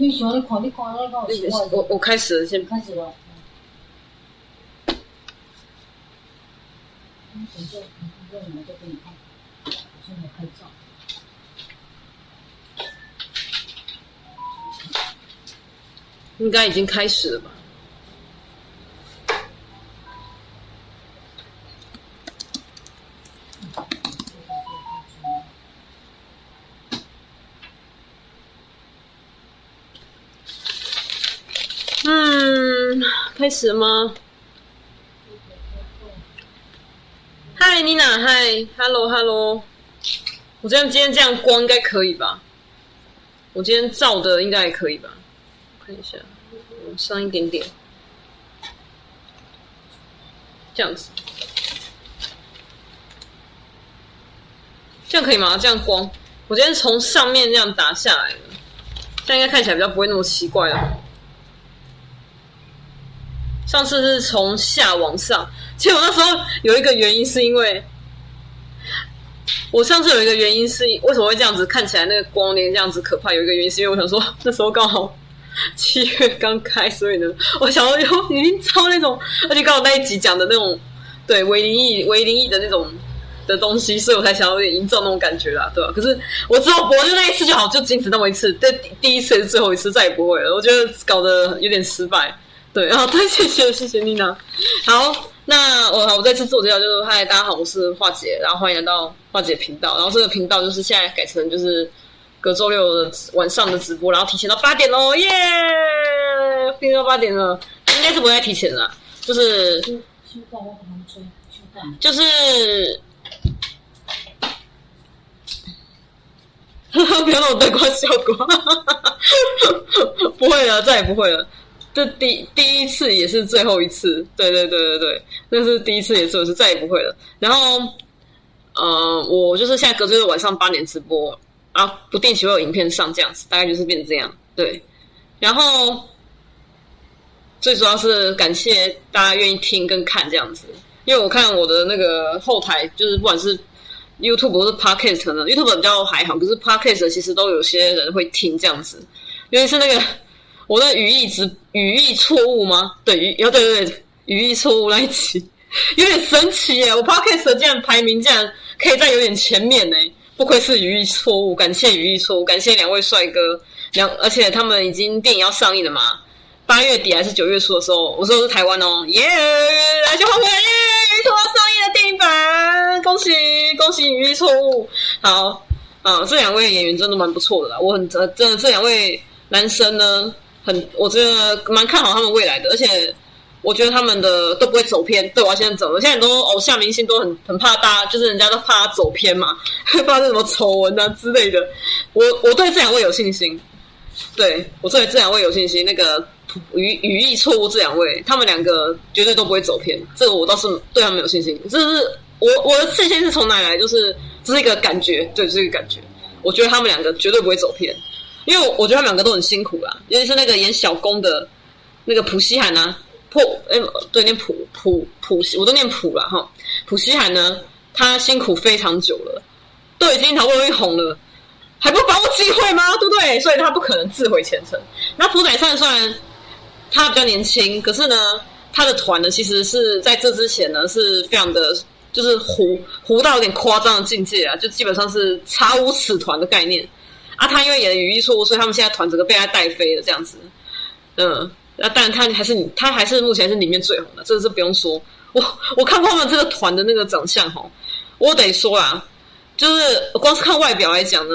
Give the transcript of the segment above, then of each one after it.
你喜欢看，你看那个喜欢。我我开始了，先开始了。嗯，等下，等下，我再给你看。我现在拍照。应该已经开始了吧？嗯，开始了吗？嗨，妮娜，嗨，Hello，Hello。我这样今天这样光应该可以吧？我今天照的应该还可以吧？看一下，上一点点，这样子，这样可以吗？这样光，我今天从上面这样打下来的，这样应该看起来比较不会那么奇怪了。上次是从下往上，其实我那时候有一个原因是因为，我上次有一个原因是为什么会这样子看起来那个光连这样子可怕？有一个原因是因为我想说那时候刚好。七月刚开，所以呢，我想要有已经超那种，而且刚好那一集讲的那种，对，伪灵异、伪灵异的那种的东西，所以我才想要营造那种感觉啦，对吧？可是我只有播就那一次就好，就仅此那么一次，这第一次是最后一次，再也不会了。我觉得搞得有点失败，对，然后对，谢谢谢谢妮娜。好，那我我再次自我介绍，就是嗨，大家好，我是华姐，然后欢迎来到华姐频道，然后这个频道就是现在改成就是。隔周六的晚上的直播，然后提前到八点哦，耶！提前到八点了，应该是不会再提前了，就是，就是，不要那种灯光效果，不会了，再也不会了。这第第一次也是最后一次，对对对对对，那是第一次也是，我是再也不会了。然后，呃，我就是现在隔周六晚上八点直播。啊，不定期会有影片上这样子，大概就是变成这样。对，然后最主要是感谢大家愿意听跟看这样子，因为我看我的那个后台，就是不管是 YouTube 或是 Podcast 呢，YouTube 比较还好，可是 Podcast 其实都有些人会听这样子，因为是那个我的语义词语义错误吗？对，语哦对对对，语义错误那一集 有点神奇耶，我 Podcast 竟然排名竟然可以在有点前面呢。不愧是语义错误，感谢语义错误，感谢两位帅哥，两而且他们已经电影要上映了嘛，八月底还是九月初的时候，我说是台湾哦，耶，来就欢迎耶，语义错误上映的电影版，恭喜恭喜语义错误，好啊，这两位演员真的蛮不错的啦，我很真的这两位男生呢，很我觉得蛮看好他们未来的，而且。我觉得他们的都不会走偏，对，我现在走了。现在很多偶像明星都很很怕大家，就是人家都怕他走偏嘛，怕这什么丑闻啊之类的。我我对这两位有信心，对我对这两位有信心。那个语语义错误这两位，他们两个绝对都不会走偏，这个我倒是对他们有信心。这是我我的信心是从哪来？就是这是一个感觉，对，这是一个感觉。我觉得他们两个绝对不会走偏，因为我觉得他们两个都很辛苦啦，尤其是那个演小攻的那个朴熙涵啊。普哎，对，念普普普西，我都念普了哈。朴熙涵呢，他辛苦非常久了，都已经好不容易红了，还不把握机会吗？对不对？所以他不可能自毁前程。那朴宰善虽然他比较年轻，可是呢，他的团呢，其实是在这之前呢，是非常的，就是糊糊到有点夸张的境界啊，就基本上是查无此团的概念啊。他因为演的语义错误，所以他们现在团整个被他带飞了，这样子，嗯。那当然，他还是你，他还是目前是里面最红的，这个是不用说。我我看过他们这个团的那个长相哈，我得说啊，就是光是看外表来讲呢，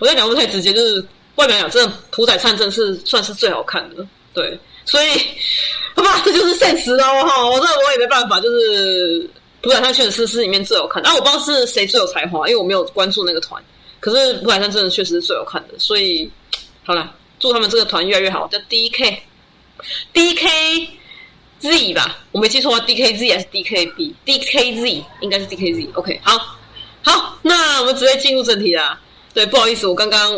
我在讲不太直接，就是外表讲，真的朴宰善真的是算是最好看的，对。所以，好吧，这就是现实哦哈，我这我也没办法，就是朴宰善确实是是里面最好看的。啊，我不知道是谁最有才华，因为我没有关注那个团，可是朴宰善真的确实是最好看的，所以好了。祝他们这个团越来越好，叫 D K D K Z 吧，我没记错啊，D K Z 还是 D K B？D K Z 应该是 D K Z。OK，好，好，那我们直接进入正题啦。对，不好意思，我刚刚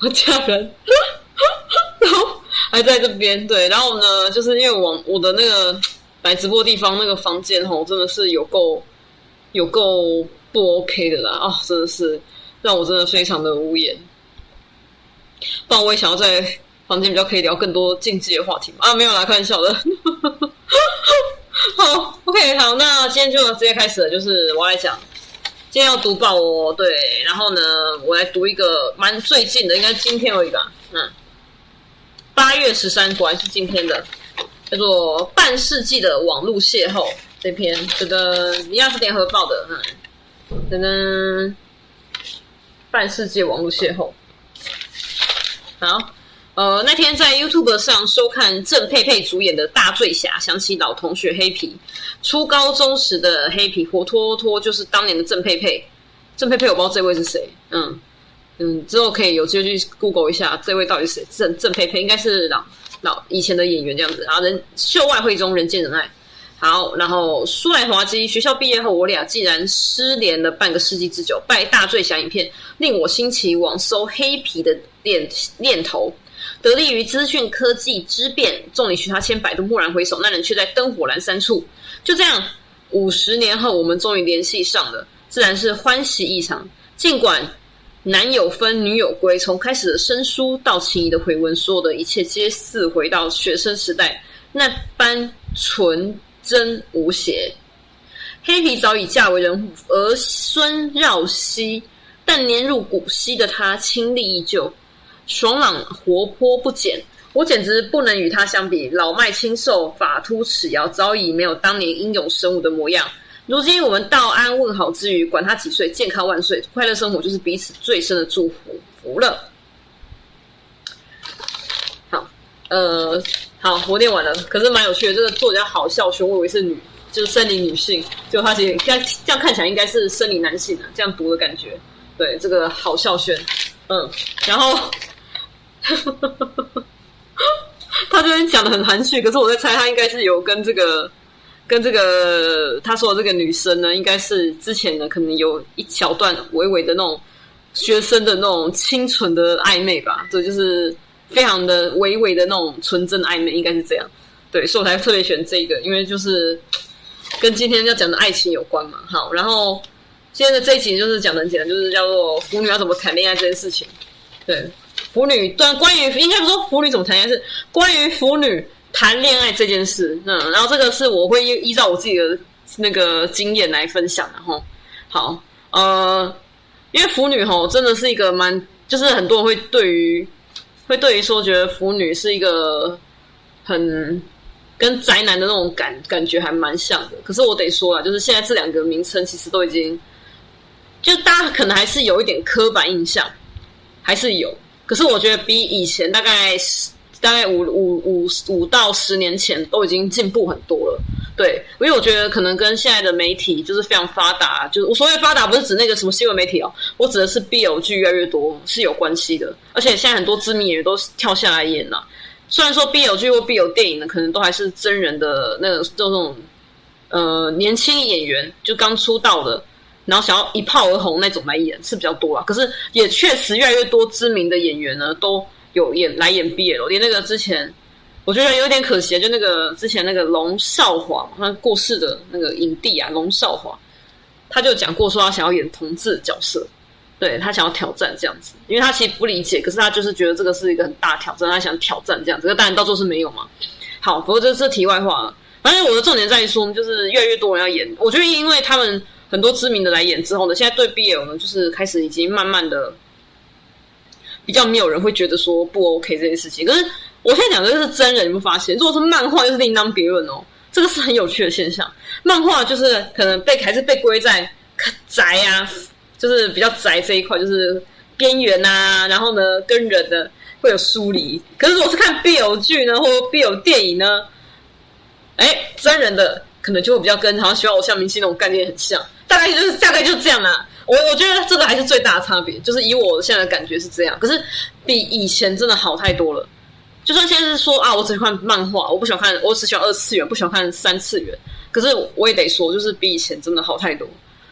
我家人 然后还在这边。对，然后呢，就是因为我我的那个来直播地方那个房间吼，真的是有够有够不 OK 的啦啊、哦，真的是让我真的非常的无言。不然我也想要在房间比较可以聊更多竞技的话题嘛。啊，没有啦，开玩笑的。好，OK，好，那今天就直接开始了，就是我来讲，今天要读报哦，对，然后呢，我来读一个蛮最近的，应该今天而已吧，嗯，八月十三，果然是今天的，叫做《半世纪的网络邂逅》这篇，噔噔，一样是联合报的，嗯，噔噔，半世界网络邂逅，好。呃，那天在 YouTube 上收看郑佩佩主演的《大醉侠》，想起老同学黑皮，初高中时的黑皮活脱脱就是当年的郑佩佩。郑佩佩，我不知道这位是谁，嗯嗯，之后可以有机会去 Google 一下这位到底是谁。郑郑佩佩应该是老老以前的演员这样子，然后人秀外慧中，人见人爱。好，然后说来滑稽，学校毕业后，我俩竟然失联了半个世纪之久。拜《大醉侠》影片令我兴起网搜黑皮的念念头。得力于资讯科技之便，众里寻他千百度，蓦然回首，那人却在灯火阑珊处。就这样，五十年后，我们终于联系上了，自然是欢喜异常。尽管男友分，女友归，从开始的生疏到情谊的回温，所有的一切皆似回到学生时代那般纯真无邪。黑皮早已嫁为人妇，儿孙绕膝，但年入古稀的她，清丽依旧。爽朗活泼不减，我简直不能与他相比。老迈清瘦，发秃齿摇，早已没有当年英勇神武的模样。如今我们道安问好之余，管他几岁，健康万岁，快乐生活就是彼此最深的祝福。服了。好，呃，好，我念完了。可是蛮有趣的，这个作者好笑轩，我以为是女，就是森林女性，就他其实这样这样看起来应该是森林男性啊，这样读的感觉。对，这个好笑轩，嗯，然后。他这边讲的很含蓄，可是我在猜，他应该是有跟这个、跟这个他说的这个女生呢，应该是之前呢，可能有一小段微微的那种学生的那种清纯的暧昧吧，对，就是非常的微微的那种纯真暧昧，应该是这样。对，所以我才特别选这个，因为就是跟今天要讲的爱情有关嘛。好，然后今天的这一集就是讲的很简单，就是叫做腐女要怎么谈恋爱这件事情。对。腐女，对，关于应该不说腐女怎么谈恋爱，是关于腐女谈恋爱这件事。嗯，然后这个是我会依照我自己的那个经验来分享的哈。好，呃，因为腐女吼真的是一个蛮，就是很多人会对于会对于说觉得腐女是一个很跟宅男的那种感感觉还蛮像的。可是我得说了，就是现在这两个名称其实都已经，就大家可能还是有一点刻板印象，还是有。可是我觉得比以前大概大概五五五五到十年前都已经进步很多了，对，因为我觉得可能跟现在的媒体就是非常发达，就是我所谓发达不是指那个什么新闻媒体哦，我指的是 BL 剧越来越多是有关系的，而且现在很多知名演员都跳下来演了，虽然说 BL 剧或 BL 电影呢，可能都还是真人的那个这种呃年轻演员就刚出道的。然后想要一炮而红那种来演是比较多啊，可是也确实越来越多知名的演员呢都有演来演 BL，连那个之前我觉得有点可惜，就那个之前那个龙少华，他过世的那个影帝啊，龙少华，他就讲过说他想要演同志角色，对，他想要挑战这样子，因为他其实不理解，可是他就是觉得这个是一个很大挑战，他想挑战这样子，可当然到最后是没有嘛。好，不过这是题外话了，反正我的重点在于说，就是越来越多人要演，我觉得因为他们。很多知名的来演之后呢，现在对 BL 呢，就是开始已经慢慢的比较没有人会觉得说不 OK 这件事情。可是我现在讲的就是真人，你们发现，如果是漫画，又是另当别论哦。这个是很有趣的现象。漫画就是可能被还是被归在宅啊，就是比较宅这一块，就是边缘啊，然后呢跟人的会有疏离。可是如果是看 BL 剧呢，或 BL 电影呢，哎，真人的可能就会比较跟好像喜欢偶像明星那种概念很像。大概就是大概就是这样啊，我我觉得这个还是最大差别，就是以我现在的感觉是这样。可是比以前真的好太多了。就算现在是说啊，我只喜欢漫画，我不喜欢看，我只喜欢二次元，不喜欢看三次元。可是我也得说，就是比以前真的好太多，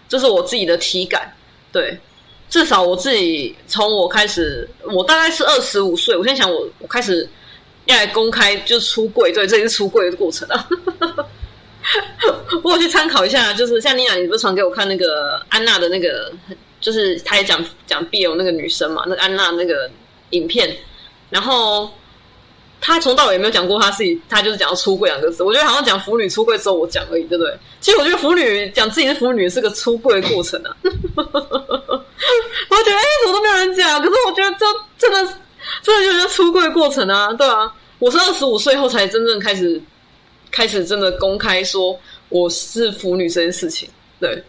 这是我自己的体感。对，至少我自己从我开始，我大概是二十五岁，我现在想我我开始要来公开就出柜，对，这也是出柜的过程啊。我去参考一下，就是像妮娜，你不是传给我看那个安娜的那个，就是她也讲讲 BL 那个女生嘛，那个安娜那个影片，然后他从到尾也没有讲过他自己，他就是讲出柜两个字。我觉得好像讲腐女出柜之后我讲而已，对不对？其实我觉得腐女讲自己是腐女是个出柜的过程啊。我觉得哎，怎么都没有人讲？可是我觉得这真的真的就是出柜过程啊，对啊。我是二十五岁后才真正开始开始真的公开说我是腐女这件事情，对。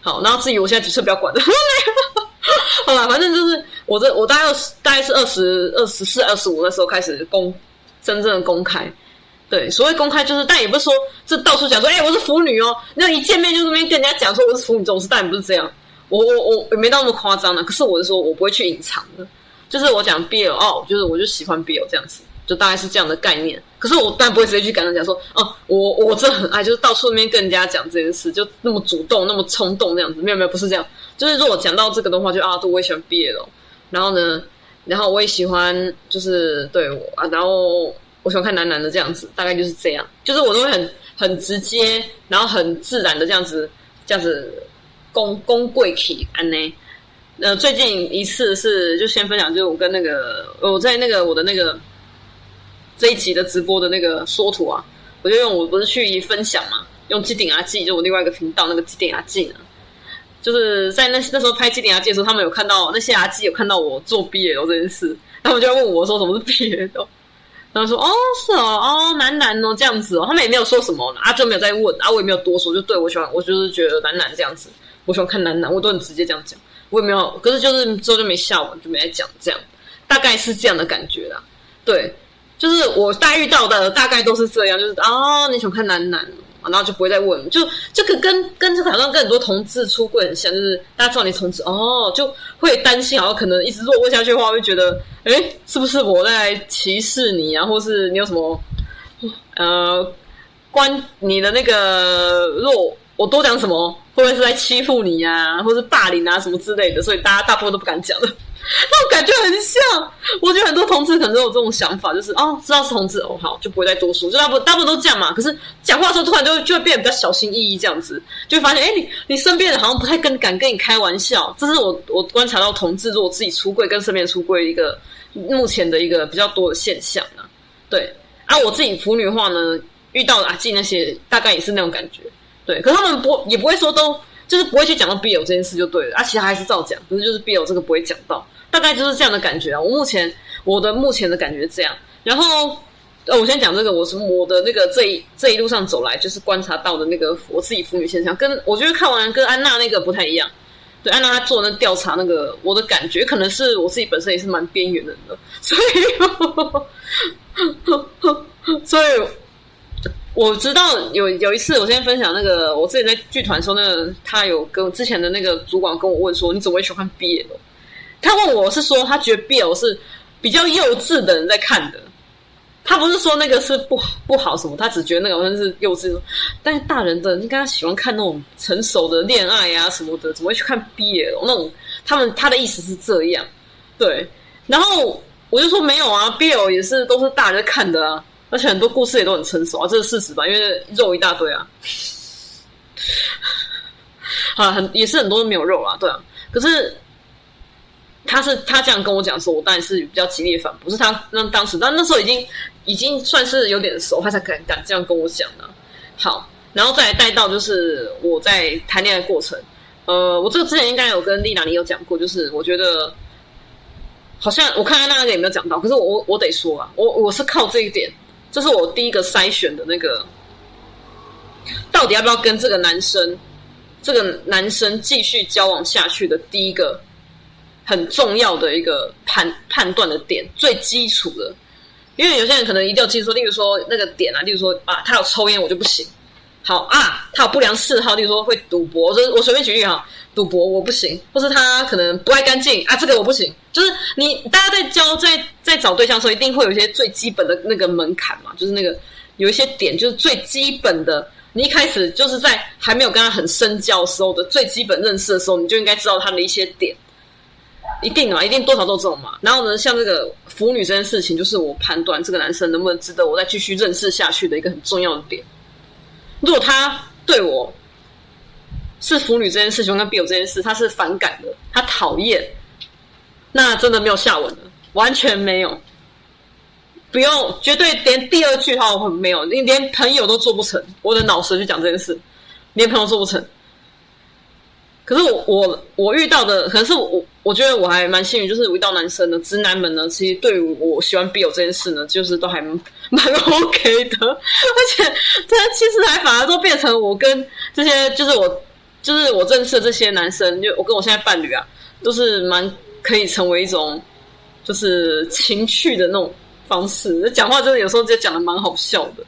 好，然后至于我现在几岁不要管了。好了，反正就是我这我大概二十大概是二十二十四二十五那时候开始公真正的公开。对，所谓公开就是，但也不是说这到处讲说，哎、我是腐女哦。那一见面就那边跟人家讲说我是腐女这种事，当然不是这样。我我我也没到那么夸张的，可是我是说我不会去隐藏的，就是我讲 BL 哦，就是我就喜欢 BL 这样子。就大概是这样的概念，可是我当然不会直接去跟人家讲说，哦，我我真的很爱，就是到处那边跟人家讲这件事，就那么主动、那么冲动那样子，没有没有，不是这样。就是如果讲到这个的话，就啊，对，我也喜欢 BL，然后呢，然后我也喜欢，就是对我啊，然后我喜欢看男男的这样子，大概就是这样，就是我都会很很直接，然后很自然的这样子，这样子公公贵体安呢。呃，最近一次是就先分享，就是我跟那个我在那个我的那个。这一集的直播的那个缩图啊，我就用我不是去分享嘛，用机顶阿记，就我另外一个频道那个机顶阿记呢，就是在那那时候拍机顶阿记的时候，他们有看到那些阿记有看到我做 BL 这件事，他们就要问我说什么是 BL，然后说哦是哦哦男男哦这样子哦，他们也没有说什么，阿就没有再问，阿我也没有多说，就对我喜欢我就是觉得男男这样子，我喜欢看男男，我都很直接这样讲，我也没有，可是就是之后就没下文，就没再讲这样，大概是这样的感觉啦，对。就是我大遇到的大概都是这样，就是哦，你喜欢看男男，然后就不会再问，就这个跟跟这个好像跟很多同志出柜很像，就是大家知道你同志哦，就会担心，然后可能一直如果问下去的话，会觉得诶，是不是我在歧视你啊，或是你有什么呃关你的那个若我多讲什么，会不会是在欺负你啊，或是霸凌啊什么之类的，所以大家大部分都不敢讲的。那种感觉很像，我觉得很多同志可能都有这种想法，就是哦，知道是同志哦，好，就不会再多说，就大部大部分都这样嘛。可是讲话的时候突然就就会变得比较小心翼翼，这样子就会发现，哎，你你身边人好像不太跟敢跟你开玩笑。这是我我观察到同志如果自己出柜跟身边出柜一个目前的一个比较多的现象啊。对，啊，我自己腐女化呢，遇到的阿静那些大概也是那种感觉。对，可他们不也不会说都就是不会去讲到 BL 这件事就对了，啊，其他还是照讲，可是就是 BL 这个不会讲到。大概就是这样的感觉啊！我目前我的目前的感觉是这样。然后，呃，我先讲这个，我是我的那个这一这一路上走来，就是观察到的那个我自己腐女现象，跟我觉得看完跟安娜那个不太一样。对，安娜她做那调查，那个我的感觉可能是我自己本身也是蛮边缘的人的，所以，所以我知道有有一次，我先分享那个我之前在剧团的时候，那个他有跟之前的那个主管跟我问说，你怎么会喜欢看 BL？他问我是说，他觉得 BL 是比较幼稚的人在看的，他不是说那个是不不好什么，他只觉得那个好像是幼稚。但是大人的应该喜欢看那种成熟的恋爱啊什么的，怎么会去看 BL 那种？他们他的意思是这样，对。然后我就说没有啊，BL 也是都是大人在看的啊，而且很多故事也都很成熟啊，这是事实吧？因为肉一大堆啊，啊，很也是很多都没有肉啊，对啊，可是。他是他这样跟我讲说，我当然是比较激烈反驳，是他那当时，但那时候已经已经算是有点熟，他才敢敢这样跟我讲的。好，然后再来带到就是我在谈恋爱过程，呃，我这个之前应该有跟丽娜你有讲过，就是我觉得好像我看看那个有没有讲到，可是我我得说啊，我我是靠这一点，这是我第一个筛选的那个，到底要不要跟这个男生这个男生继续交往下去的第一个。很重要的一个判判断的点，最基础的，因为有些人可能一定要记住说，例如说那个点啊，例如说啊，他有抽烟我就不行。好啊，他有不良嗜好，例如说会赌博，我我随便举例哈，赌博我不行，或是他可能不爱干净啊，这个我不行。就是你大家在交在在找对象的时候，一定会有一些最基本的那个门槛嘛，就是那个有一些点，就是最基本的，你一开始就是在还没有跟他很深交时候的最基本认识的时候，你就应该知道他的一些点。一定嘛，一定多少都这种嘛。然后呢，像这个腐女这件事情，就是我判断这个男生能不能值得我再继续认识下去的一个很重要的点。如果他对我是腐女这件事情跟 BL 这件事，他是反感的，他讨厌，那真的没有下文了。完全没有，不用，绝对连第二句话我没有，你连朋友都做不成。我的脑神去讲这件事，连朋友做不成。可是我我我遇到的，可是我我觉得我还蛮幸运，就是遇到男生呢，直男们呢，其实对于我喜欢 BL 这件事呢，就是都还蛮 OK 的，而且他其实还反而都变成我跟这些，就是我就是我认识的这些男生，就我跟我现在伴侣啊，都是蛮可以成为一种就是情趣的那种方式，讲话真的有时候就讲的蛮好笑的，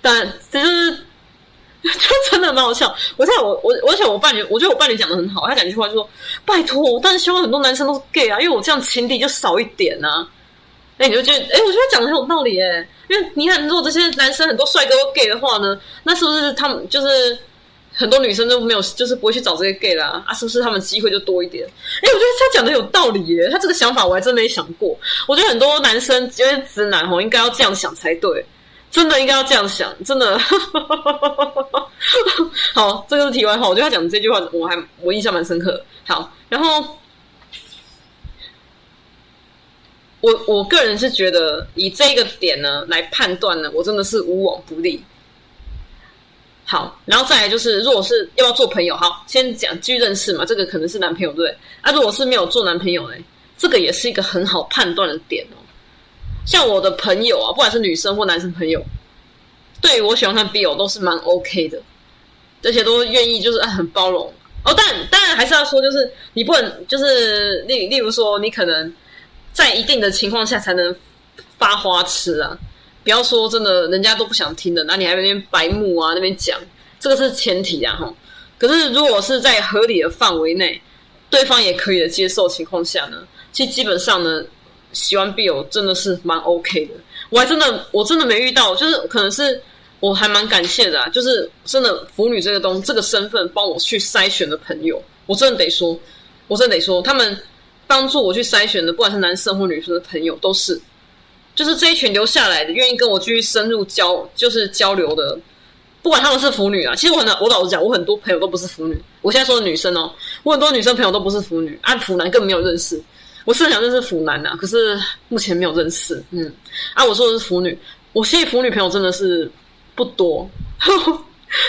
但这就是。就真的蛮好笑。我在我我我想我伴侣，我觉得我伴侣讲的很好。他讲一句话就说：“拜托，我当然希望很多男生都是 gay 啊，因为我这样情敌就少一点啊。”那你就觉得，哎，我觉得讲的很有道理哎。因为你看，如果这些男生很多帅哥都 gay 的话呢，那是不是他们就是很多女生都没有，就是不会去找这些 gay 啦？啊，是不是他们机会就多一点？哎，我觉得他讲的有道理耶。他这个想法我还真没想过。我觉得很多男生因为直男吼，应该要这样想才对。真的应该要这样想，真的。好，这个是题外话。我觉得他讲的这句话，我还我印象蛮深刻。好，然后我我个人是觉得以这个点呢来判断呢，我真的是无往不利。好，然后再来就是，如果是要不要做朋友，好，先讲继续认识嘛，这个可能是男朋友对。啊，如果是没有做男朋友呢，这个也是一个很好判断的点哦。像我的朋友啊，不管是女生或男生朋友，对我喜欢看 BL 都是蛮 OK 的，这些都愿意就是很包容哦。但当然还是要说，就是你不能就是例例如说，你可能在一定的情况下才能发花痴啊，不要说真的人家都不想听的，那你还在那边白目啊那边讲，这个是前提啊哈。可是如果是在合理的范围内，对方也可以接受情况下呢，其实基本上呢。喜欢 BL 真的是蛮 OK 的，我还真的我真的没遇到，就是可能是我还蛮感谢的啊，就是真的腐女这个东这个身份帮我去筛选的朋友，我真的得说，我真的得说，他们帮助我去筛选的，不管是男生或女生的朋友，都是就是这一群留下来的，愿意跟我继续深入交就是交流的，不管他们是腐女啊，其实我很我老实讲，我很多朋友都不是腐女，我现在说的女生哦，我很多女生朋友都不是腐女，啊腐男更没有认识。我是想认识腐男呐，可是目前没有认识。嗯，啊，我说的是腐女，我现在腐女朋友真的是不多，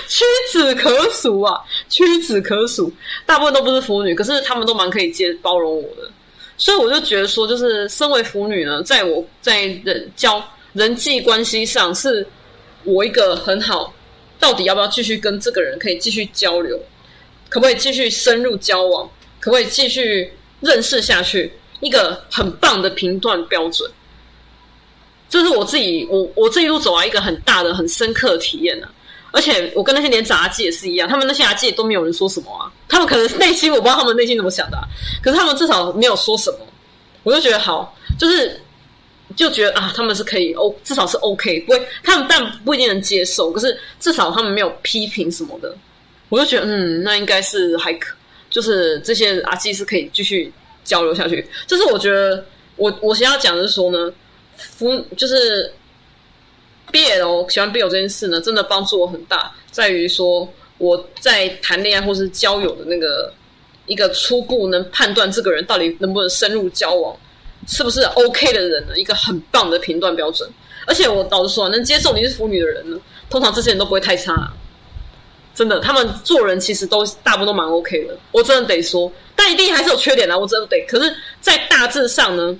屈指可数啊，屈指可数。大部分都不是腐女，可是他们都蛮可以接包容我的，所以我就觉得说，就是身为腐女呢，在我在人交人际关系上，是我一个很好，到底要不要继续跟这个人可以继续交流，可不可以继续深入交往，可不可以继续认识下去？一个很棒的评断标准，这是我自己，我我这一路走来一个很大的、很深刻的体验呢、啊。而且我跟那些连杂技也是一样，他们那些杂技都没有人说什么啊，他们可能内心我不知道他们内心怎么想的、可是他们至少没有说什么，我就觉得好，就是就觉得啊，他们是可以 O，至少是 OK，不会，他们但不一定能接受，可是至少他们没有批评什么的，我就觉得嗯，那应该是还可，就是这些杂技是可以继续。交流下去，就是我觉得我我想要讲的是说呢，腐就是 BL 喜欢 BL 这件事呢，真的帮助我很大，在于说我在谈恋爱或是交友的那个一个初步能判断这个人到底能不能深入交往，是不是 OK 的人呢，一个很棒的评断标准。而且我老实说，能接受你是腐女的人呢，通常这些人都不会太差。真的，他们做人其实都大部分都蛮 OK 的，我真的得说，但一定还是有缺点的，我真的得。可是，在大致上呢，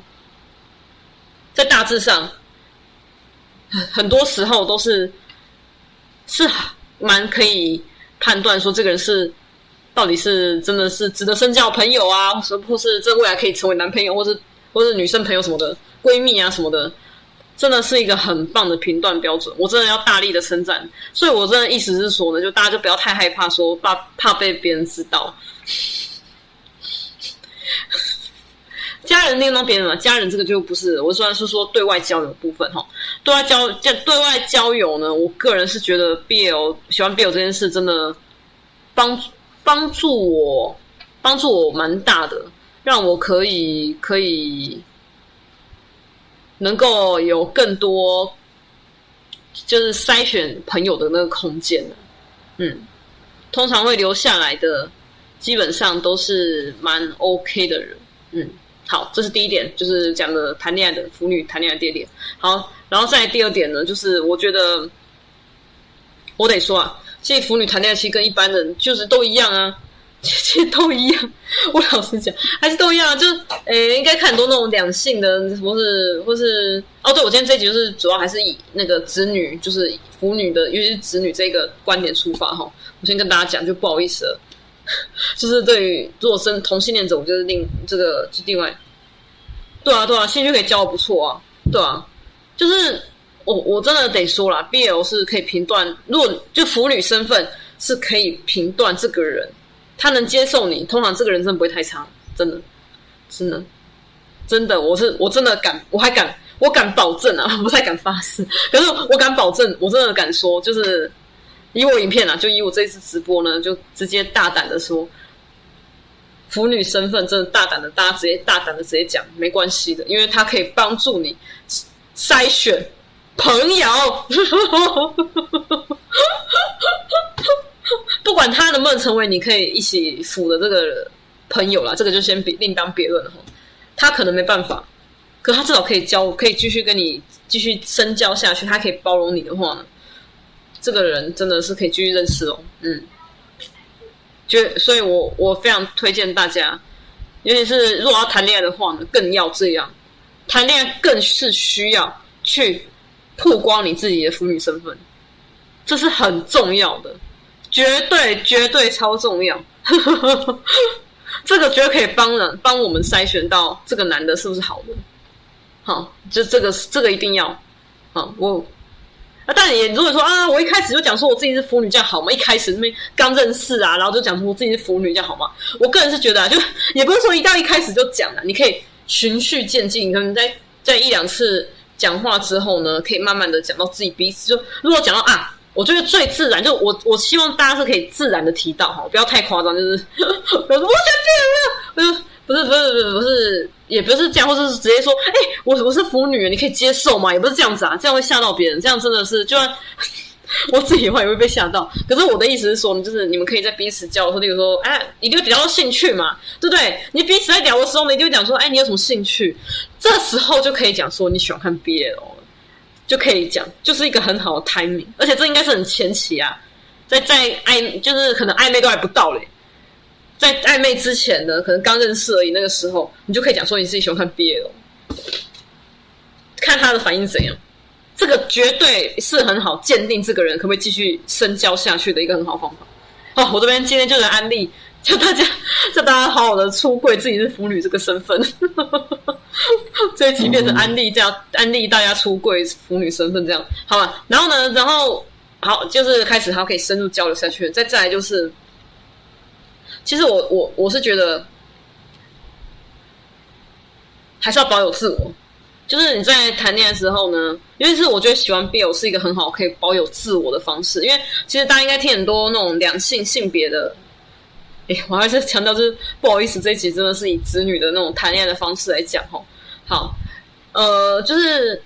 在大致上，很多时候都是是蛮可以判断说这个人是到底是真的是值得深交朋友啊，或是这未来可以成为男朋友，或是或是女生朋友什么的闺蜜啊什么的。真的是一个很棒的评断标准，我真的要大力的称赞。所以，我真的意思是说呢，就大家就不要太害怕说，怕怕被别人知道。家人另当别论嘛，家人这个就不是。我虽然是说对外交友的部分哈，对外交在对外交友呢，我个人是觉得 BL 喜欢 BL 这件事真的帮帮助我帮助我蛮大的，让我可以可以。能够有更多，就是筛选朋友的那个空间，嗯，通常会留下来的，基本上都是蛮 OK 的人，嗯，好，这是第一点，就是讲的谈恋爱的腐女谈恋爱的第二点。好，然后再第二点呢，就是我觉得我得说啊，其实腐女谈恋爱其实跟一般人就是都一样啊，其实都一样。我老实讲，还是都一样，啊就是诶，应该看很多那种两性的，或是或是哦，对，我今天这一集就是主要还是以那个子女，就是腐女的，尤其是子女这个观点出发哈。我先跟大家讲，就不好意思了。就是对于如果生同性恋者，我就是另这个就另外，对啊对啊，兴趣可以教的不错啊，对啊，就是我我真的得说啦，BL 是可以评断，如果就腐女身份是可以评断这个人，他能接受你，通常这个人真的不会太差，真的，真的，真的，我是我真的敢，我还敢，我敢保证啊，不太敢发誓，可是我敢保证，我真的敢说，就是。以我影片啊，就以我这一次直播呢，就直接大胆的说，腐女身份真的大胆的，大家直接大胆的直接讲，没关系的，因为它可以帮助你筛选朋友，不管他能不能成为你可以一起腐的这个朋友啦，这个就先别另当别论了。他可能没办法，可他至少可以教，可以继续跟你继续深交下去，他可以包容你的话呢。这个人真的是可以继续认识哦，嗯，就所以我，我非常推荐大家，尤其是如果要谈恋爱的话呢，更要这样，谈恋爱更是需要去曝光你自己的腐女身份，这是很重要的，绝对绝对超重要，这个绝对可以帮人帮我们筛选到这个男的是不是好的，好，就这个这个一定要，好我。啊，但也如果说啊，我一开始就讲说我自己是腐女，这样好吗？一开始那边刚认识啊，然后就讲说我自己是腐女，这样好吗？我个人是觉得啊，就也不是说一到一开始就讲了，你可以循序渐进，可能在在一两次讲话之后呢，可以慢慢的讲到自己彼此。就如果讲到啊，我觉得最自然，就我我希望大家是可以自然的提到哈，不要太夸张，就是 我想变了，我 就不是不是不是不是。也不是这样，或者是直接说，哎、我我是腐女，你可以接受吗？也不是这样子啊，这样会吓到别人，这样真的是，就算 我自己的话也会被吓到。可是我的意思是说，就是你们可以在彼此交流，说，例如说，哎、啊，你就比较兴趣嘛，对不对？你彼此在聊的时候呢，你就会讲说，哎、你有什么兴趣？这时候就可以讲说你喜欢看 BL，就可以讲，就是一个很好的 timing，而且这应该是很前期啊，在在暧，就是可能暧昧都还不到嘞。在暧昧之前呢，可能刚认识而已。那个时候，你就可以讲说你自己喜欢看 BL，看他的反应怎样。这个绝对是很好鉴定这个人可不可以继续深交下去的一个很好方法。哦，我这边今天就是安利，叫大家，叫大家好好的出柜自己是腐女这个身份。这一期变成安利，这样安利大家出柜腐女身份，这样好吧？然后呢，然后好，就是开始，好可以深入交流下去。再再来就是。其实我我我是觉得，还是要保有自我。就是你在谈恋爱的时候呢，因为是我觉得喜欢 Bill 是一个很好可以保有自我的方式。因为其实大家应该听很多那种两性性别的，哎，我还是强调就是不好意思，这一集真的是以子女的那种谈恋爱的方式来讲哦。好，呃，就是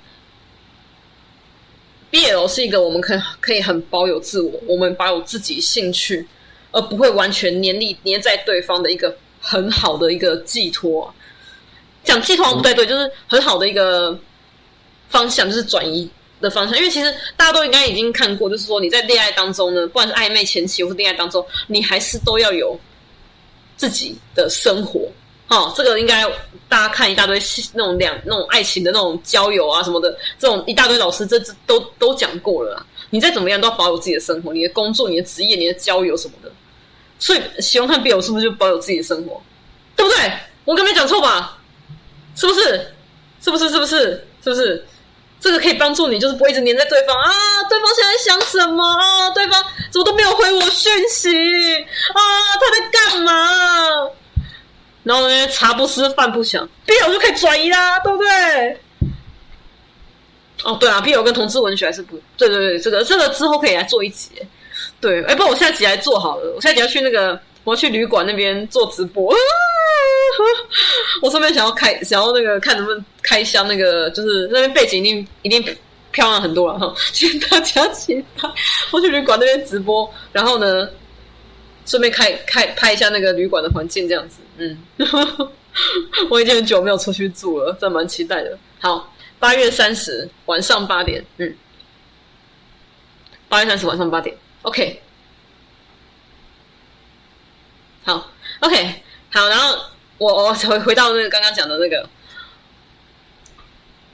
BL 是一个我们可以可以很保有自我，我们保有自己兴趣。而不会完全黏腻黏在对方的一个很好的一个寄托，讲寄托不太对，就是很好的一个方向，就是转移的方向。因为其实大家都应该已经看过，就是说你在恋爱当中呢，不管是暧昧前期或恋爱当中，你还是都要有自己的生活。哦，这个应该大家看一大堆那种两那种爱情的那种交友啊什么的，这种一大堆老师这这都都讲过了啦。你再怎么样都要保有自己的生活，你的工作、你的职业、你的交友什么的。所以喜欢看 BL 是不是就保有自己的生活，对不对？我刚没讲错吧？是不是？是不是？是不是？是不是？这个可以帮助你，就是不会一直黏在对方啊！对方现在想什么啊？对方怎么都没有回我讯息啊？他在干嘛？然后呢，茶不思饭不想，BL 就可以转移啦，对不对？哦，对啊，BL 跟同志文学还是不对，对对对，这个这个之后可以来做一集。对，哎，不，我下集来做好了。我下集要去那个，我要去旅馆那边做直播。我顺便想要开，想要那个看能不能开箱那个，就是那边背景一定一定漂亮很多了哈。请大家期待，我去旅馆那边直播，然后呢，顺便开开拍一下那个旅馆的环境，这样子。嗯，我已经很久没有出去住了，真蛮期待的。好，八月三十晚上八点，嗯，八月三十晚上八点，OK。好，OK，好，然后我我回回到那个刚刚讲的那个，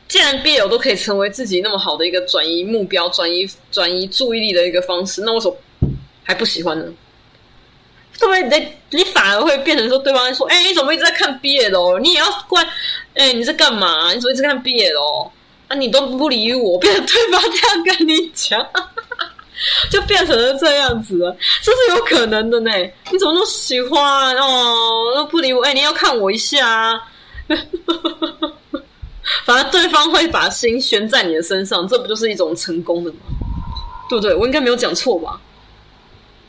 既然 BL 都可以成为自己那么好的一个转移目标、转移转移注意力的一个方式，那为什么还不喜欢呢？对不对？你你反而会变成说，对方说：“哎，你怎么一直在看 BL？你也要怪？哎，你在干嘛？你怎么一直看 BL？啊，你都不理我，变成对方这样跟你讲。”就变成了这样子了，这是有可能的呢。你怎么那么喜欢哦？都不理我，哎，你要看我一下啊。反正对方会把心悬在你的身上，这不就是一种成功的吗？对不对？我应该没有讲错吧？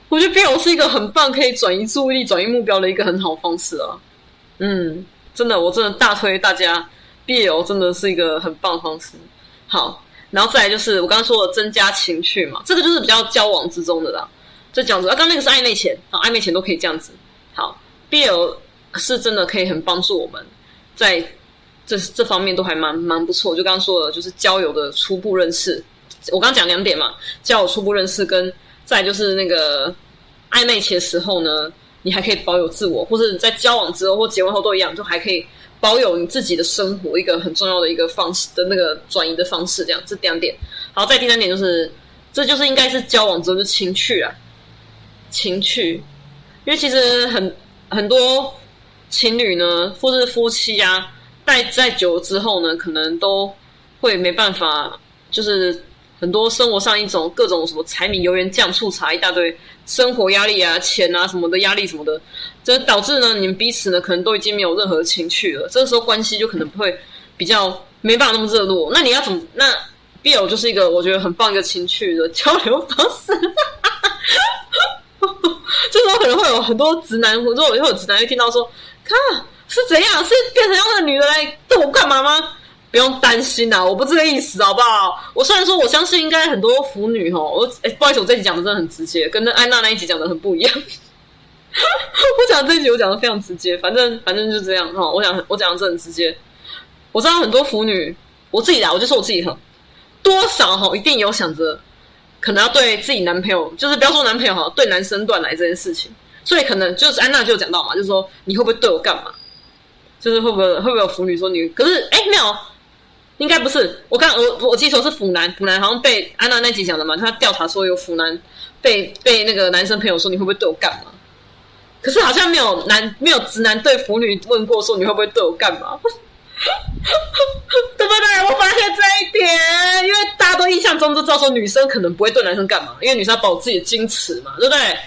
我觉得 BL 是一个很棒，可以转移注意力、转移目标的一个很好方式啊。嗯，真的，我真的大推大家，BL 真的是一个很棒的方式。好。然后再来就是我刚刚说的增加情趣嘛，这个就是比较交往之中的啦。就讲着啊，刚刚那个是暧昧前啊，暧昧前都可以这样子。好，BL 是真的可以很帮助我们在这这方面都还蛮蛮不错。就刚刚说的，就是交友的初步认识。我刚刚讲两点嘛，交友初步认识跟再就是那个暧昧前的时候呢，你还可以保有自我，或者在交往之后或结婚后都一样，就还可以。保有你自己的生活，一个很重要的一个方式的那个转移的方式，这样，这两点。好，再第三点就是，这就是应该是交往之后就情趣啊，情趣。因为其实很很多情侣呢，或者是夫妻啊，待在久了之后呢，可能都会没办法，就是。很多生活上一种各种什么柴米油盐酱醋茶一大堆，生活压力啊、钱啊什么的压力什么的，这导致呢，你们彼此呢可能都已经没有任何情趣了。这个时候关系就可能不会比较没办法那么热络。那你要怎么？那 Bill 就是一个我觉得很棒一个情趣的交流方式。这时候可能会有很多直男，或者会有直男会听到说：“看是怎样？是变成那个女的来对我干嘛吗？”不用担心呐，我不这个意思，好不好？我虽然说我相信应该很多腐女齁，我哎，不好意思，我这集讲的真的很直接，跟那安娜那一集讲的很不一样。我讲这一集我讲的非常直接，反正反正就这样哈。我讲我讲的真的很直接。我知道很多腐女，我自己来，我就说我自己很多少齁，一定有想着可能要对自己男朋友，就是不要说男朋友哈，对男生断奶这件事情。所以可能就是安娜就有讲到嘛，就是说你会不会对我干嘛？就是会不会会不会有腐女说你？可是哎，没有。应该不是，我刚我我记错是腐男，腐男好像被安娜那集讲的嘛，他调查说有腐男被被那个男生朋友说你会不会对我干嘛？可是好像没有男没有直男对腐女问过说你会不会对我干嘛？对不对？我发现这一点，因为大家都印象中都知道说女生可能不会对男生干嘛，因为女生要保自己的矜持嘛，对不对？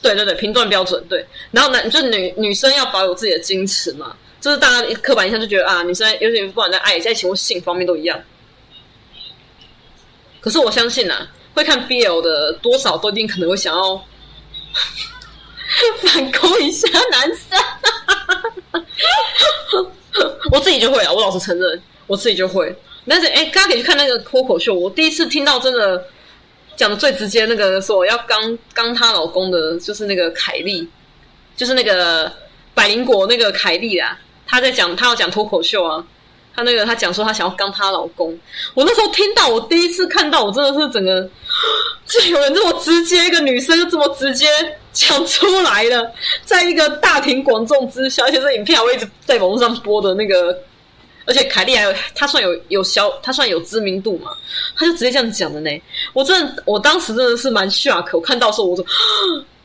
对对对，评断标准对，然后男就女女生要保有自己的矜持嘛。就是大家刻板印象就觉得啊，女生尤其不管在爱、在情或性方面都一样。可是我相信啊，会看 BL 的多少都一定可能会想要 反攻一下男生。我自己就会啊，我老实承认，我自己就会。但是哎，大家可以去看那个脱口秀，我第一次听到真的讲的最直接那个说要刚刚她老公的，就是那个凯莉，就是那个百灵果那个凯莉啦。她在讲，她要讲脱口秀啊，她那个她讲说她想要刚她老公，我那时候听到，我第一次看到，我真的是整个，这有人这么直接，一个女生就这么直接讲出来了，在一个大庭广众之下，而且这影片还会一直在网络上播的那个，而且凯莉还有她算有有小，她算有知名度嘛，她就直接这样讲的呢，我真的，我当时真的是蛮 shock，我看到时候我说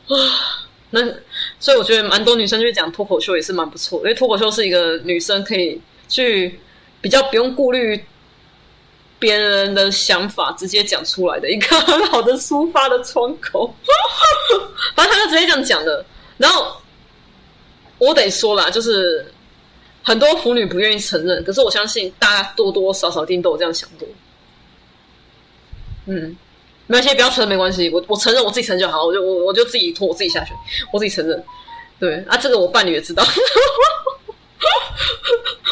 啊。那所以我觉得蛮多女生就会讲脱口秀也是蛮不错，因为脱口秀是一个女生可以去比较不用顾虑别人的想法，直接讲出来的一个很好的抒发的窗口。反正他就直接这样讲的。然后我得说啦，就是很多腐女不愿意承认，可是我相信大家多多少少一定都有这样想过。嗯。没关系，不要承认没关系。我我承认，我自己承认就好。我就我我就自己拖我自己下去，我自己承认。对啊，这个我伴侣也知道。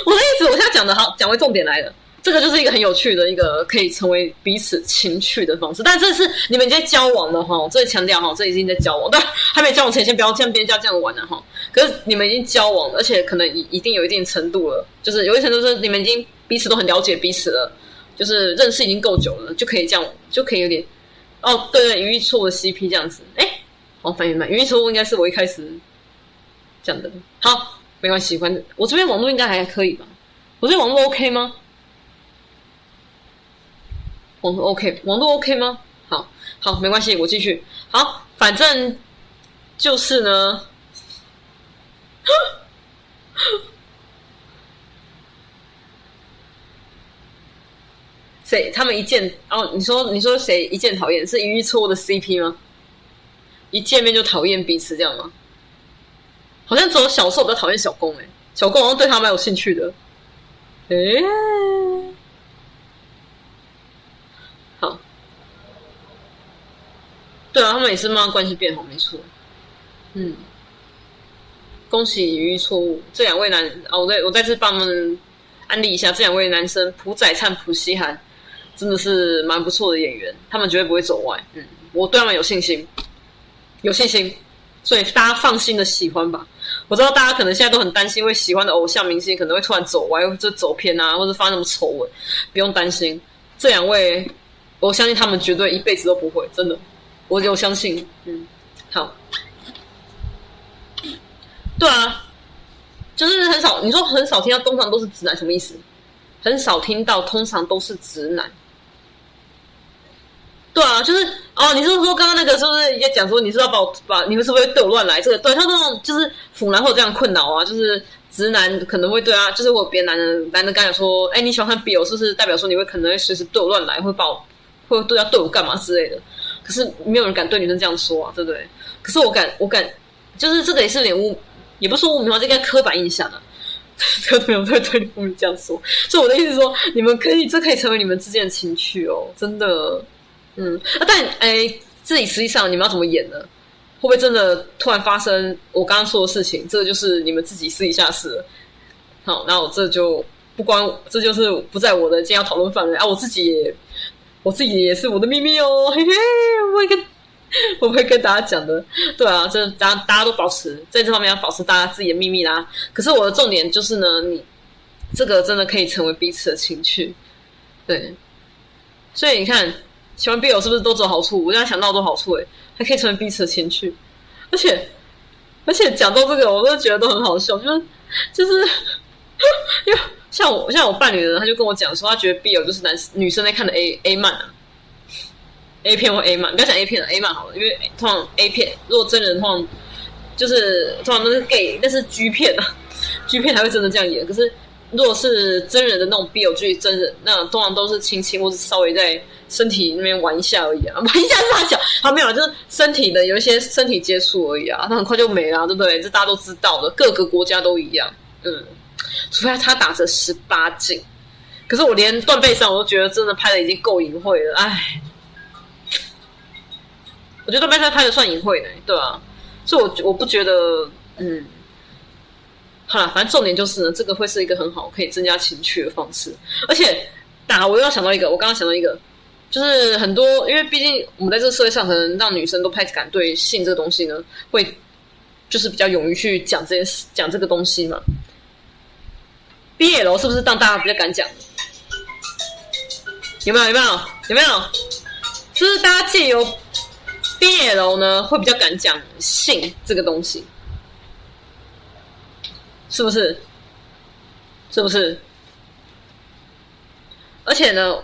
我的意思，我现在讲的好，讲回重点来了。这个就是一个很有趣的一个可以成为彼此情趣的方式。但这是你们在交往的哈，我这里强调哈，这已经在交往，但还没交往前先不要像别人家这样玩了哈。可是你们已经交往了，而且可能已一定有一定程度了，就是有一程度是你们已经彼此都很了解彼此了，就是认识已经够久了，就可以这样，就可以有点哦，对对，语义错误的 CP 这样子，哎，哦，翻译慢，语义错误应该是我一开始讲的，好，没关系，反正我这边网络应该还可以吧？我这边网络 OK 吗？网络 OK，网络 OK 吗？好，好，没关系，我继续。好，反正就是呢，谁？他们一见哦，你说你说谁一见讨厌？是语义错误的 CP 吗？一见面就讨厌彼此这样吗？好像只有小受比较讨厌小攻诶，小攻好像对他蛮有兴趣的，哎，好。对啊，他们也是慢慢关系变好，没错。嗯，恭喜语义错误，这两位男哦，我再我再次帮他们安利一下，这两位男生朴宰灿、朴熙涵真的是蛮不错的演员，他们绝对不会走歪。嗯，我对他们有信心，有信心，所以大家放心的喜欢吧。我知道大家可能现在都很担心，会喜欢的偶像明星可能会突然走歪，或者走偏啊，或者发生什么丑闻，不用担心，这两位我相信他们绝对一辈子都不会，真的。我就相信，嗯，好，对啊，就是很少，你说很少听到，通常都是直男，什么意思？很少听到，通常都是直男。对啊，就是哦，你是不是说刚刚那个是不是也讲说，你是要把我把你们是不是对我乱来？这个对他那种就是腐男会有这样困扰啊，就是直男可能会对啊，就是我别男人男的刚才说，哎，你喜欢看 BL 是不是代表说你会可能会随时对我乱来，会把我会对要对我干嘛之类的？可是没有人敢对女生这样说啊，对不对？可是我敢，我敢，就是这个也是有点污，也不是说污名化，这应该刻板印象啊。对对对，对你们这样说，所以我的意思是说，你们可以，这可以成为你们之间的情趣哦，真的。嗯，啊，但哎，自己实际上你们要怎么演呢？会不会真的突然发生我刚刚说的事情？这个就是你们自己私底下的事了。好，那我这就不关，这就是不在我的今天要讨论范围啊。我自己。我自己也是我的秘密哦，嘿嘿，我会跟我会跟大家讲的，对啊，这大家大家都保持在这方面要保持大家自己的秘密啦。可是我的重点就是呢，你这个真的可以成为彼此的情趣，对。所以你看，喜欢 BL 是不是都只有好处？我现在想到都好处诶，还可以成为彼此的情趣，而且而且讲到这个，我都觉得都很好笑，就是就是 因为。像我像我伴侣的人，他就跟我讲说，他觉得 BL 就是男女生在看的 A A 漫啊，A 片或 A 漫，不要讲 A 片了，A 漫好了，因为通常 A 片如果真人通常就是通常都是 gay，但是 G 片啊，G 片才会真的这样演。可是如果是真人的那种 BL 剧真人，那通常都是亲亲或是稍微在身体那边玩一下而已啊，玩一下大小，他没有，就是身体的有一些身体接触而已啊，那很快就没了，对不对？这大家都知道的，各个国家都一样，嗯。除非他打着十八禁，可是我连断背山我都觉得真的拍的已经够隐晦了，哎，我觉得断背山拍的算隐晦的，对啊，所以我我不觉得，嗯，好了，反正重点就是呢，这个会是一个很好可以增加情趣的方式，而且打我又要想到一个，我刚刚想到一个，就是很多，因为毕竟我们在这个社会上，可能让女生都不太敢对性这个东西呢，会就是比较勇于去讲这件事，讲这个东西嘛。BL 是不是让大家比较敢讲？有没有？有没有？有没有？是不是大家借由 BL 呢，会比较敢讲性这个东西？是不是？是不是？而且呢，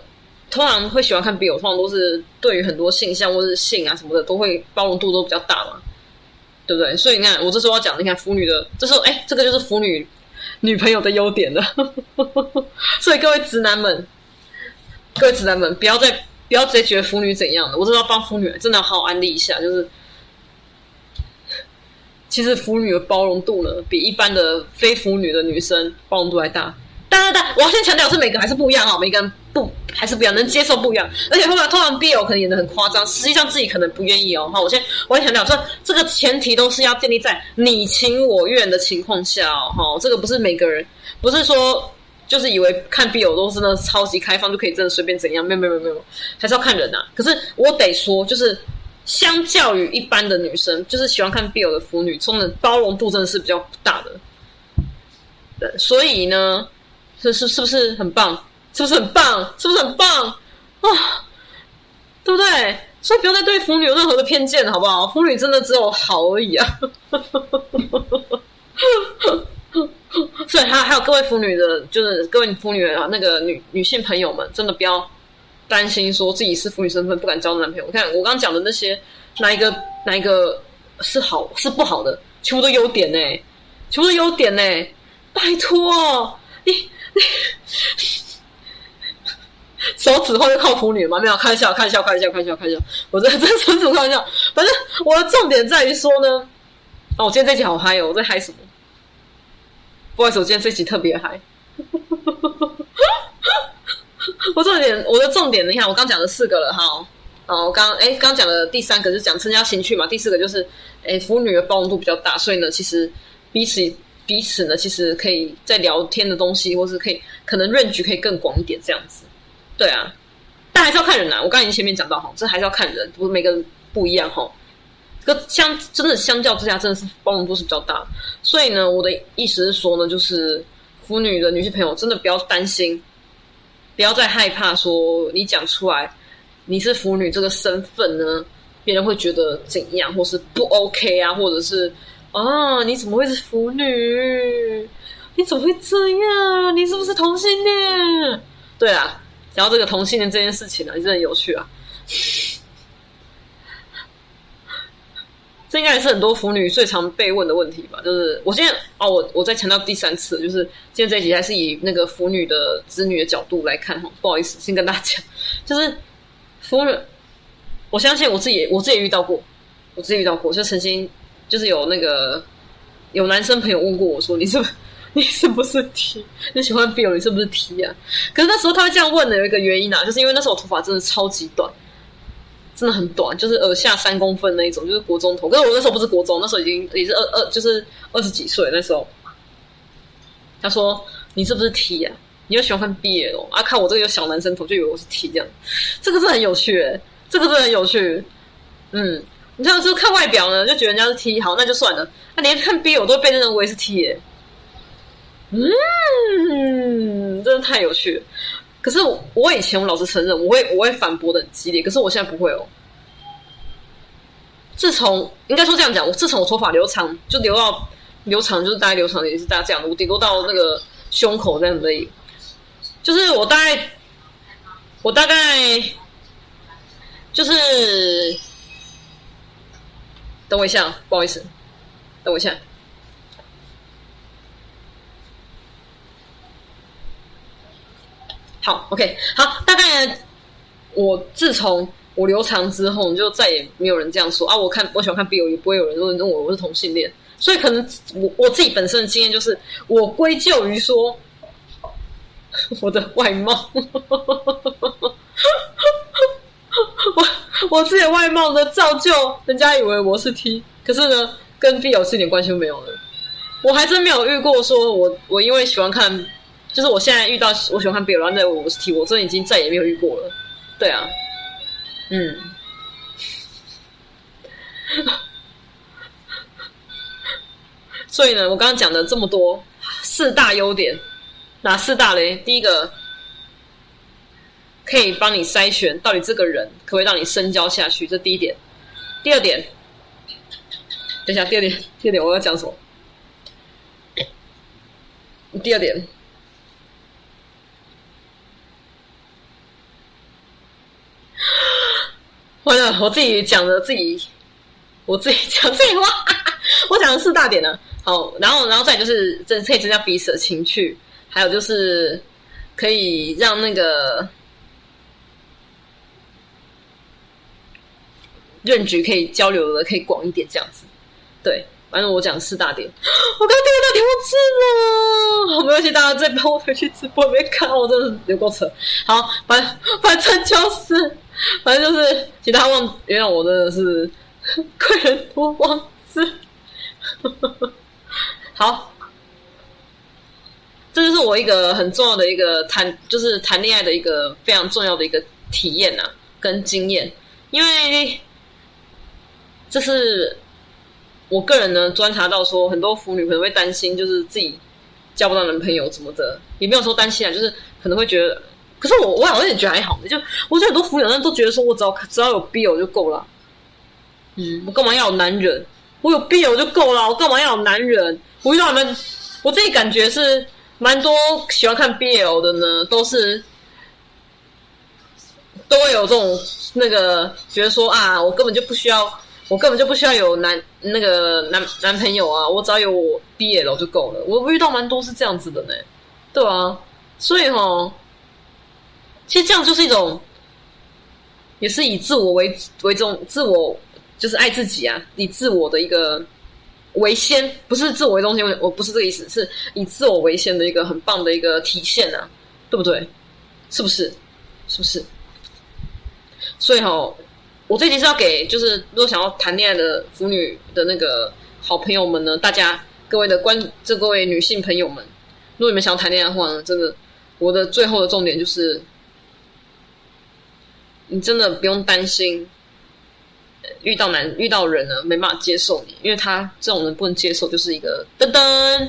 通常会喜欢看 BL，通常都是对于很多性向或是性啊什么的，都会包容度都比较大嘛，对不对？所以你看，我这时候要讲，你看腐女的，这时候哎，这个就是腐女。女朋友的优点了，所以各位直男们，各位直男们，不要再不要直接觉得腐女怎样了。我真的要帮腐女真的好好安利一下，就是其实腐女的包容度呢，比一般的非腐女的女生包容度还大。但但但，我要先强调是每个还是不一样啊，每个人不还是不一样，能接受不一样。而且通常通常 BL 可能演得很夸张，实际上自己可能不愿意哦。哈，我先我先强调，这这个前提都是要建立在你情我愿的情况下哦。哈，这个不是每个人，不是说就是以为看 B 友都是那超级开放就可以真的随便怎样，没有没有没有，还是要看人呐、啊。可是我得说，就是相较于一般的女生，就是喜欢看 BL 的腐女，真的包容度真的是比较大的。对，所以呢，是是是不是很棒？是不是很棒？是不是很棒啊？对不对？所以不要再对腐女有任何的偏见，好不好？腐女真的只有好而已啊！所以还还有各位腐女的，就是各位腐女啊，那个女女性朋友们，真的不要担心说自己是腐女身份不敢交男朋友。你看我刚刚讲的那些，哪一个哪一个是好是不好的，全部都优点呢、全部都优点呢、拜托，你你 手指头就靠腐女吗？没有，开玩笑，开玩笑，开玩笑，开玩笑，开玩笑。我这这纯属开玩笑。反正我的重点在于说呢，哦，我今天这集好嗨哦！我在嗨什么？不好意思，我今天这集特别嗨。我重点，我的重点，你看，我刚讲了四个了哈。哦，我刚哎，刚讲的第三个就是讲增加情趣嘛。第四个就是，哎，腐女的包容度比较大，所以呢，其实彼此彼此呢，其实可以在聊天的东西，或是可以可能 range 可以更广一点这样子。对啊，但还是要看人啊。我刚才已经前面讲到哈，这还是要看人，不是每个人不一样哈。这个相真的相较之下，真的是包容度是比较大。所以呢，我的意思是说呢，就是腐女的女性朋友真的不要担心，不要再害怕说你讲出来你是腐女这个身份呢，别人会觉得怎样，或是不 OK 啊，或者是啊你怎么会是腐女？你怎么会这样？你是不是同性恋？对啊。然后这个同性恋这件事情呢，也是很有趣啊。这应该也是很多腐女最常被问的问题吧？就是我现在哦，我我再强调第三次，就是今天这一集还是以那个腐女的子女的角度来看哈。不好意思，先跟大家讲，就是腐女，我相信我自己，我自己遇到过，我自己遇到过，就曾经就是有那个有男生朋友问过我说：“你是不是？”你是不是 T？你喜欢 BL？你是不是 T 啊？可是那时候他会这样问的，有一个原因啊，就是因为那时候我头发真的超级短，真的很短，就是耳下三公分那一种，就是国中头。可是我那时候不是国中，那时候已经也是二二，就是二十几岁那时候。他说：“你是不是 T 啊？你又喜欢看 BL？啊，看我这个有小男生头，就以为我是 T 这样。这个是很有趣，欸，这个是很有趣。嗯，你像是看外表呢，就觉得人家是 T，好，那就算了。啊，连看 BL 我都被认为是 T 耶，”嗯，真的太有趣。可是我，我以前我老实承认，我会我会反驳的很激烈。可是我现在不会哦。自从应该说这样讲，我自从我头发留长，就留到留长，就是大概留长也是大家这样，我顶多到那个胸口这样而已。就是我大概我大概就是等我一下，不好意思，等我一下。好，OK，好，大概我自从我留长之后，就再也没有人这样说啊。我看我喜欢看 BL，也不会有人认为我我是同性恋。所以可能我我自己本身的经验就是，我归咎于说 我的外貌，我我自己的外貌呢，造就人家以为我是 T，可是呢，跟 BL 是一点关系都没有的。我还真没有遇过说我我因为喜欢看。就是我现在遇到我喜欢看 BL，然后那我是 T，我真的已经再也没有遇过了。对啊，嗯，所以呢，我刚刚讲的这么多四大优点，哪四大嘞？第一个可以帮你筛选到底这个人可不可以让你深交下去，这第一点。第二点，等一下，第二点，第二点我要讲什么？第二点。完了，我自己讲的自己，我自己讲这句话，我讲的四大点呢。好，然后，然后再就是，这可以增加彼此的情趣，还有就是可以让那个任局可以交流的可以广一点，这样子。对，反正我讲四大点。我刚刚第二大点我吃了，好，没关系，大家再帮我回去直播没看，我真的是有够扯。好，反反正就是。反正就是，其他忘原谅我真的是贵人多忘事。好，这就是我一个很重要的一个谈，就是谈恋爱的一个非常重要的一个体验呐、啊，跟经验。因为这是我个人呢观察到说，很多腐女可能会担心，就是自己交不到男朋友什么的，也没有说担心啊，就是可能会觉得。可是我我好像也觉得还好，就我觉得很多腐女都觉得说，我只要只要有 BL 就够了。嗯，我干嘛要有男人？我有 BL 就够了，我干嘛要有男人？我遇到你们，我自己感觉是蛮多喜欢看 BL 的呢，都是都会有这种那个觉得说啊，我根本就不需要，我根本就不需要有男那个男男朋友啊，我只要有我 BL 就够了。我遇到蛮多是这样子的呢，对啊，所以齁。其实这样就是一种，也是以自我为为重，自我就是爱自己啊，以自我的一个为先，不是自我为中心，我不是这个意思，是以自我为先的一个很棒的一个体现啊，对不对？是不是？是不是？所以哈，我这集是要给就是如果想要谈恋爱的腐女的那个好朋友们呢，大家各位的关，这各位女性朋友们，如果你们想要谈恋爱的话呢，真的，我的最后的重点就是。你真的不用担心，遇到男遇到人呢没办法接受你，因为他这种人不能接受，就是一个噔噔，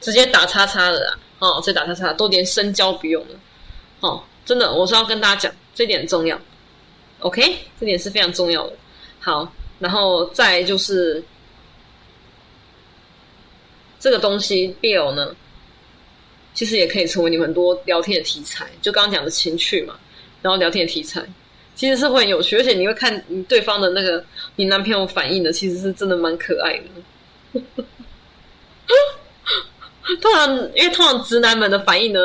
直接打叉叉的啦，哦，直接打叉叉，都连深交不用了，哦，真的，我是要跟大家讲，这点很重要，OK，这点是非常重要的。好，然后再就是这个东西 BL 呢，其实也可以成为你们多聊天的题材，就刚刚讲的情趣嘛。然后聊天的题材其实是会很有趣，而且你会看你对方的那个你男朋友反应的，其实是真的蛮可爱的。通常因为通常直男们的反应呢，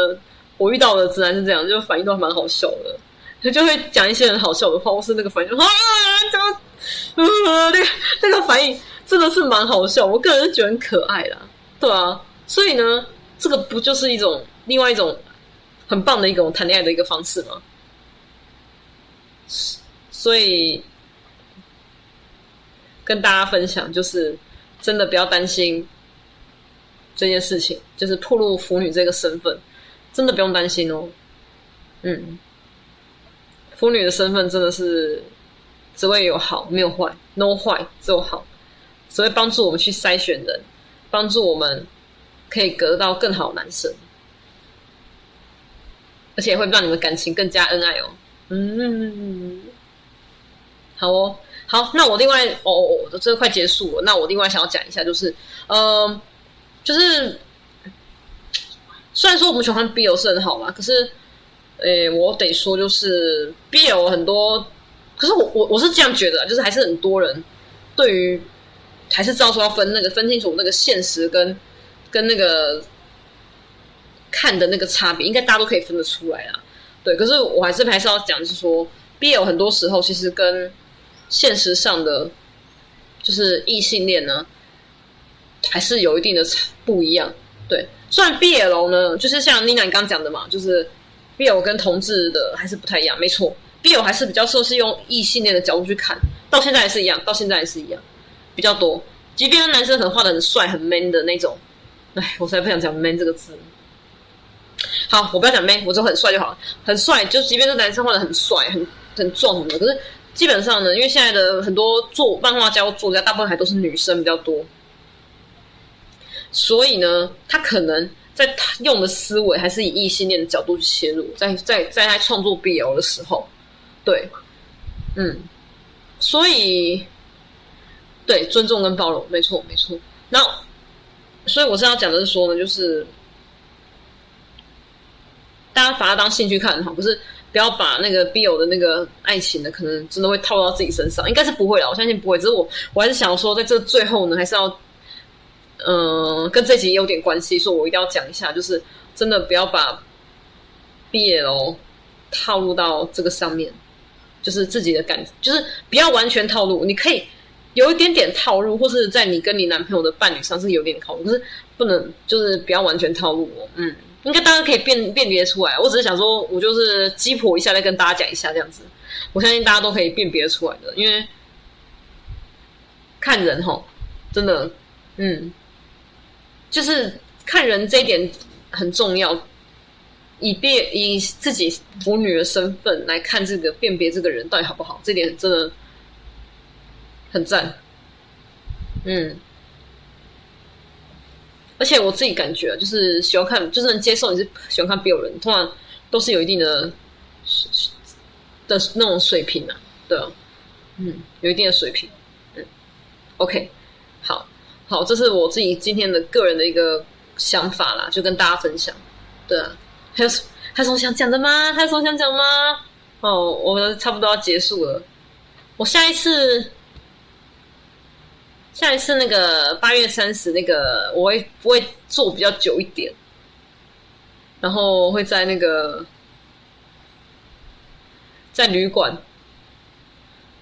我遇到的直男是这样，就反应都还蛮好笑的，他就会讲一些很好笑的话，或是那个反应啊，怎么呃那个那个反应真的是蛮好笑，我个人是觉得很可爱啦，对啊，所以呢，这个不就是一种另外一种很棒的一种谈恋爱的一个方式吗？所以跟大家分享，就是真的不要担心这件事情，就是暴露腐女这个身份，真的不用担心哦。嗯，腐女的身份真的是只会有好，没有坏，no 坏，只有好，只会帮助我们去筛选人，帮助我们可以得到更好男生，而且会让你们感情更加恩爱哦。嗯，好哦，好，那我另外哦，哦，这快结束了，那我另外想要讲一下，就是，嗯、呃，就是虽然说我们喜欢 BL 是很好嘛，可是，诶，我得说，就是 BL 很多，可是我我我是这样觉得，就是还是很多人对于还是知道说要分那个分清楚那个现实跟跟那个看的那个差别，应该大家都可以分得出来啊。对，可是我还是还是要讲，就是说，BL 很多时候其实跟现实上的就是异性恋呢，还是有一定的不一样。对，虽然 BL 呢，就是像妮娜你刚刚讲的嘛，就是 BL 跟同志的还是不太一样。没错，BL 还是比较说是用异性恋的角度去看，到现在还是一样，到现在还是一样，比较多。即便男生很画的很帅、很 man 的那种，哎，我才不想讲 man 这个字。好，我不要讲 man，我就很帅就好了，很帅。就即便是男生画的很帅、很很壮什么的，可是基本上呢，因为现在的很多做漫画家或、作家，大部分还都是女生比较多，所以呢，他可能在他用的思维还是以异性恋的角度去切入，在在在他创作 BL 的时候，对，嗯，所以对尊重跟包容，没错没错。那所以我是要讲的是说呢，就是。大家把它当兴趣看好，可是不要把那个 BL 的那个爱情的，可能真的会套到自己身上，应该是不会啦，我相信不会。只是我，我还是想说，在这最后呢，还是要，嗯、跟这集有点关系，所以我一定要讲一下，就是真的不要把 BL 套路到这个上面，就是自己的感，就是不要完全套路，你可以有一点点套路，或是在你跟你男朋友的伴侣上是有点套路，可是不能就是不要完全套路哦，嗯。应该大家可以辨辨别出来，我只是想说，我就是鸡婆一下，再跟大家讲一下这样子。我相信大家都可以辨别出来的，因为看人齁，真的，嗯，就是看人这一点很重要。以辨以自己母女的身份来看这个辨别这个人到底好不好，这点真的很赞。嗯，而且我自己感觉就是喜欢看，就是能接受你是喜欢看 BL 人，通常都是有一定的的那种水平啊，对，嗯，有一定的水平。嗯，OK，好，好，这是我自己今天的个人的一个想法啦，就跟大家分享。对啊，还有什还有什么想讲的吗？还有什么想讲吗？哦，我差不多要结束了。我下一次，下一次那个八月三十那个，我会不会做比较久一点，然后会在那个在旅馆。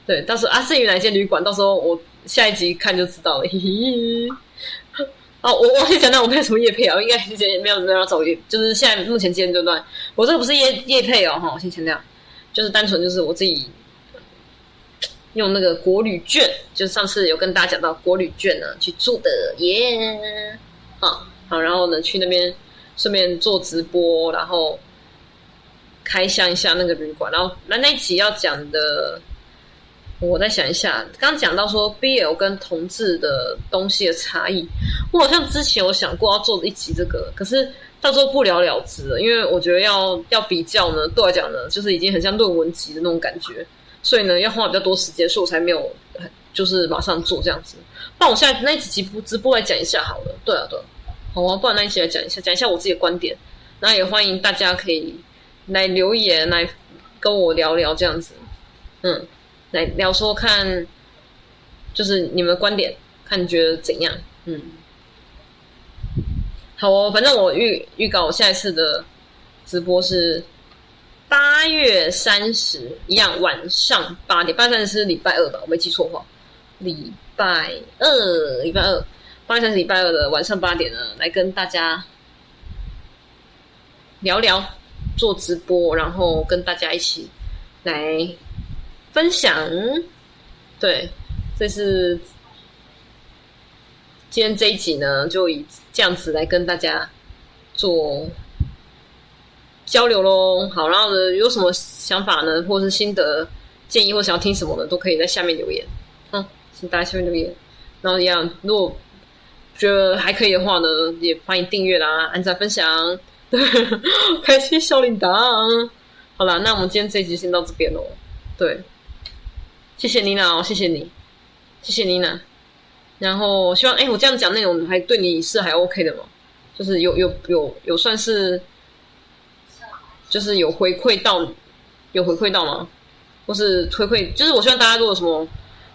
对，到时候啊，至于哪间旅馆，到时候我下一集看就知道了。嘿嘿。哦，我我先讲讲我没有什么业配啊，应该之前也没有没有找业，就是现在目前阶段，我这个不是业业配哦，哈，我先强调，就是单纯就是我自己用那个国旅券，就上次有跟大家讲到国旅券呢去住的耶啊好，好，然后呢去那边顺便做直播，然后开箱一下那个旅馆，然后那那一集要讲的。我再想一下，刚讲到说 BL 跟同志的东西的差异，我好像之前有想过要做一集这个，可是到时候不了了之了，因为我觉得要要比较呢，对我来讲呢，就是已经很像论文集的那种感觉，所以呢要花比较多时间，所以我才没有就是马上做这样子。那我现在那一集直播直播来讲一下好了，对啊对啊，好啊，不然那一集来讲一下，讲一下我自己的观点，那也欢迎大家可以来留言来跟我聊聊这样子，嗯。来聊说看，就是你们观点，看你觉得怎样？嗯，好哦，反正我预预告我下一次的直播是八月三十，一样晚上八点。八月三十是礼拜二吧？我没记错话，礼拜二，礼拜二，八月三十礼拜二的晚上八点呢，来跟大家聊聊，做直播，然后跟大家一起来。分享，对，这是今天这一集呢，就以这样子来跟大家做交流喽。好，然后呢，有什么想法呢，或者是心得建议，或想要听什么的，都可以在下面留言。嗯，请大家下面留言。然后一样，如果觉得还可以的话呢，也欢迎订阅啦，按赞分享，开启小铃铛。好啦，那我们今天这一集先到这边喽。对。谢谢妮娜哦，谢谢你，谢谢妮娜。然后希望，哎，我这样讲内容还对你是还 OK 的吗？就是有有有有算是，就是有回馈到，有回馈到吗？或是回馈，就是我希望大家如果什么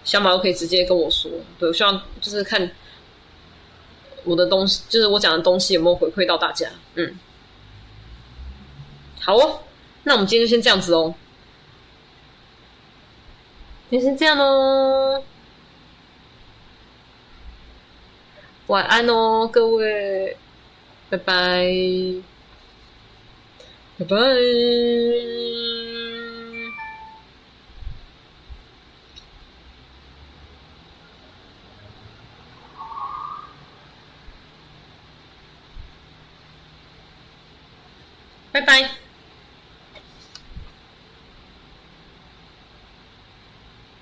想法都可以直接跟我说。对，我希望就是看我的东西，就是我讲的东西有没有回馈到大家。嗯，好哦，那我们今天就先这样子哦。就先这样喽，晚安哦，各位，拜拜，拜拜，拜拜。